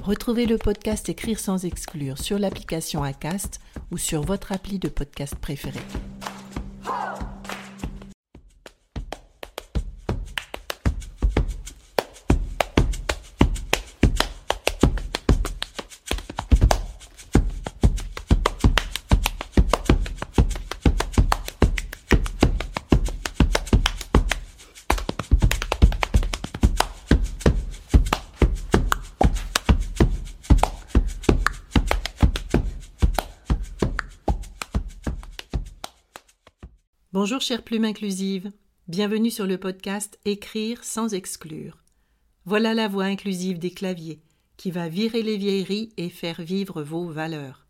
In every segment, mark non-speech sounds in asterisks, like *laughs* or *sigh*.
Retrouvez le podcast Écrire sans exclure sur l'application ACAST ou sur votre appli de podcast préféré. Bonjour chère plume inclusive, bienvenue sur le podcast Écrire sans exclure. Voilà la voix inclusive des claviers qui va virer les vieilleries et faire vivre vos valeurs.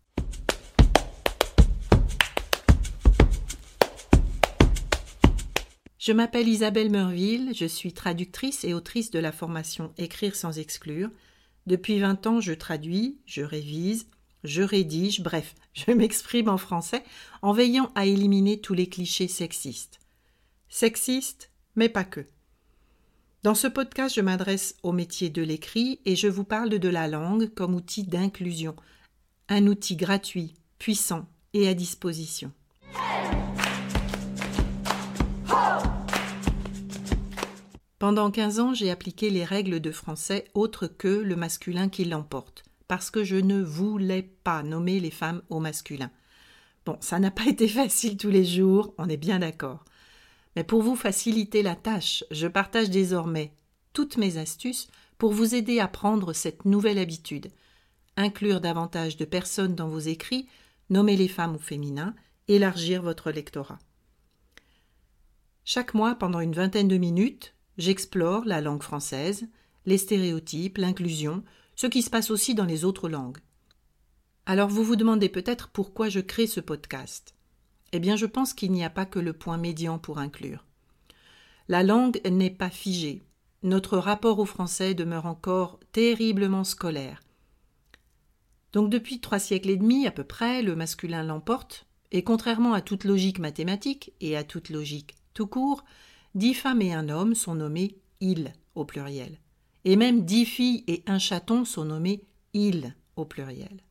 Je m'appelle Isabelle Meurville, je suis traductrice et autrice de la formation Écrire sans exclure. Depuis 20 ans, je traduis, je révise, je rédige, bref, *laughs* je m'exprime en français en veillant à éliminer tous les clichés sexistes. Sexistes, mais pas que. Dans ce podcast, je m'adresse au métier de l'écrit et je vous parle de la langue comme outil d'inclusion, un outil gratuit, puissant et à disposition. Pendant 15 ans, j'ai appliqué les règles de français autres que le masculin qui l'emporte parce que je ne voulais pas nommer les femmes au masculin. Bon, ça n'a pas *laughs* été facile tous les jours, on est bien d'accord. Mais pour vous faciliter la tâche, je partage désormais toutes mes astuces pour vous aider à prendre cette nouvelle habitude. Inclure davantage de personnes dans vos écrits, nommer les femmes au féminin, élargir votre lectorat. Chaque mois, pendant une vingtaine de minutes, j'explore la langue française, les stéréotypes, l'inclusion, ce qui se passe aussi dans les autres langues. Alors vous vous demandez peut-être pourquoi je crée ce podcast. Eh bien je pense qu'il n'y a pas que le point médian pour inclure. La langue n'est pas figée. Notre rapport au français demeure encore terriblement scolaire. Donc depuis trois siècles et demi à peu près, le masculin l'emporte, et contrairement à toute logique mathématique et à toute logique tout court, dix femmes et un homme sont nommés il au pluriel et même dix filles et un chaton sont nommés ils au pluriel.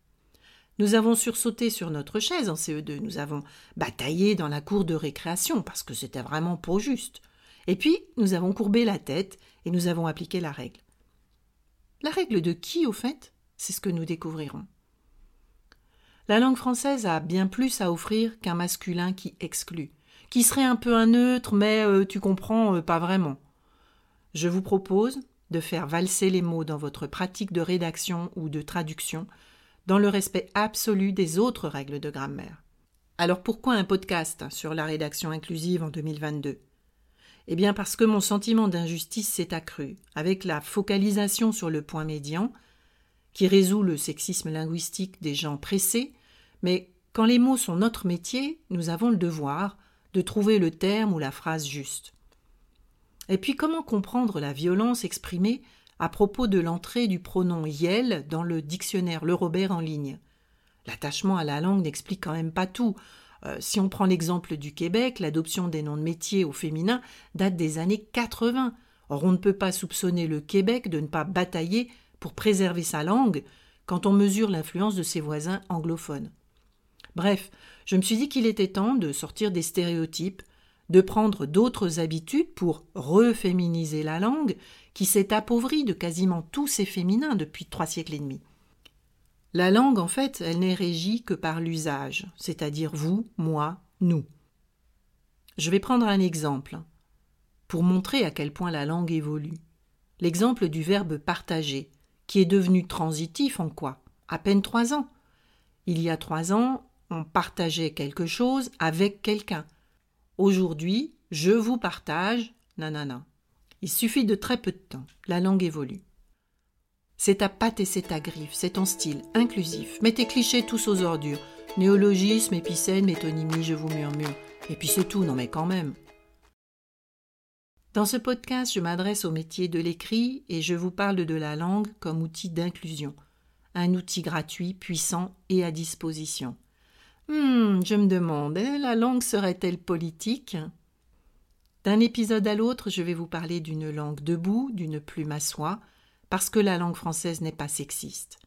Nous avons sursauté sur notre chaise en CE2, nous avons bataillé dans la cour de récréation parce que c'était vraiment pas juste. Et puis nous avons courbé la tête et nous avons appliqué la règle. La règle de qui, au fait? C'est ce que nous découvrirons. La langue française a bien plus à offrir qu'un masculin qui exclut, qui serait un peu un neutre, mais euh, tu comprends euh, pas vraiment. Je vous propose, de faire valser les mots dans votre pratique de rédaction ou de traduction, dans le respect absolu des autres règles de grammaire. Alors pourquoi un podcast sur la rédaction inclusive en 2022 Eh bien parce que mon sentiment d'injustice s'est accru, avec la focalisation sur le point médian, qui résout le sexisme linguistique des gens pressés, mais quand les mots sont notre métier, nous avons le devoir de trouver le terme ou la phrase juste. Et puis comment comprendre la violence exprimée à propos de l'entrée du pronom yel dans le dictionnaire Le Robert en ligne? L'attachement à la langue n'explique quand même pas tout. Euh, si on prend l'exemple du Québec, l'adoption des noms de métiers au féminin date des années 80. Or, on ne peut pas soupçonner le Québec de ne pas batailler pour préserver sa langue quand on mesure l'influence de ses voisins anglophones. Bref, je me suis dit qu'il était temps de sortir des stéréotypes, de prendre d'autres habitudes pour reféminiser la langue qui s'est appauvrie de quasiment tous ses féminins depuis trois siècles et demi. La langue, en fait, elle n'est régie que par l'usage, c'est-à-dire vous, moi, nous. Je vais prendre un exemple pour montrer à quel point la langue évolue. L'exemple du verbe partager, qui est devenu transitif en quoi? À peine trois ans. Il y a trois ans, on partageait quelque chose avec quelqu'un. Aujourd'hui, je vous partage, nanana. Il suffit de très peu de temps. La langue évolue. C'est ta patte et c'est ta griffe, c'est ton style, inclusif. Mets tes clichés tous aux ordures. Néologisme, épicène, métonymie, je vous murmure. Et puis c'est tout, non mais quand même. Dans ce podcast, je m'adresse au métier de l'écrit et je vous parle de la langue comme outil d'inclusion. Un outil gratuit, puissant et à disposition. Hum, je me demande, hein, la langue serait-elle politique? D'un épisode à l'autre, je vais vous parler d'une langue debout, d'une plume à soie, parce que la langue française n'est pas sexiste.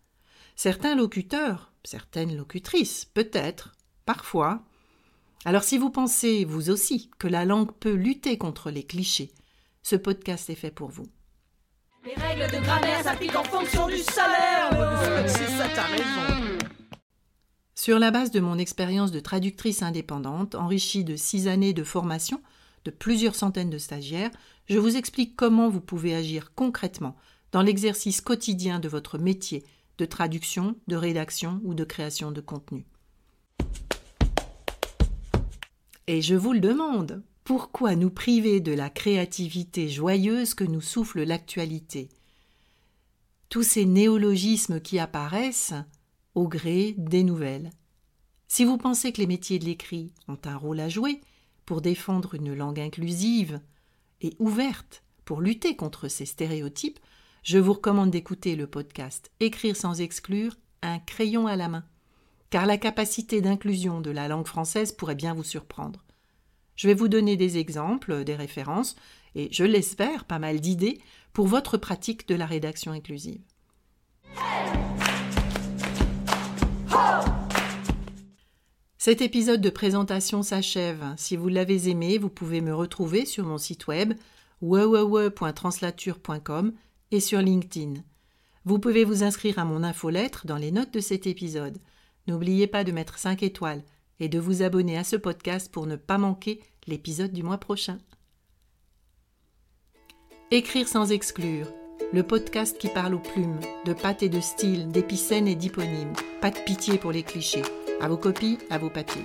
Certains locuteurs, certaines locutrices, peut-être, parfois, alors si vous pensez, vous aussi, que la langue peut lutter contre les clichés, ce podcast est fait pour vous. Les règles de grammaire s'appliquent en fonction du salaire. C'est ça, t'as raison. Sur la base de mon expérience de traductrice indépendante, enrichie de six années de formation, de plusieurs centaines de stagiaires, je vous explique comment vous pouvez agir concrètement dans l'exercice quotidien de votre métier de traduction, de rédaction ou de création de contenu. Et je vous le demande, pourquoi nous priver de la créativité joyeuse que nous souffle l'actualité? Tous ces néologismes qui apparaissent au gré des nouvelles. Si vous pensez que les métiers de l'écrit ont un rôle à jouer pour défendre une langue inclusive et ouverte pour lutter contre ces stéréotypes, je vous recommande d'écouter le podcast Écrire sans exclure, un crayon à la main car la capacité d'inclusion de la langue française pourrait bien vous surprendre. Je vais vous donner des exemples, des références, et je l'espère, pas mal d'idées pour votre pratique de la rédaction inclusive. Cet épisode de présentation s'achève. Si vous l'avez aimé, vous pouvez me retrouver sur mon site web www.translature.com et sur LinkedIn. Vous pouvez vous inscrire à mon infolettre dans les notes de cet épisode. N'oubliez pas de mettre 5 étoiles et de vous abonner à ce podcast pour ne pas manquer l'épisode du mois prochain. Écrire sans exclure, le podcast qui parle aux plumes, de pâte et de style, d'épicènes et d'hyponymes. Pas de pitié pour les clichés. À vos copies, à vos papiers.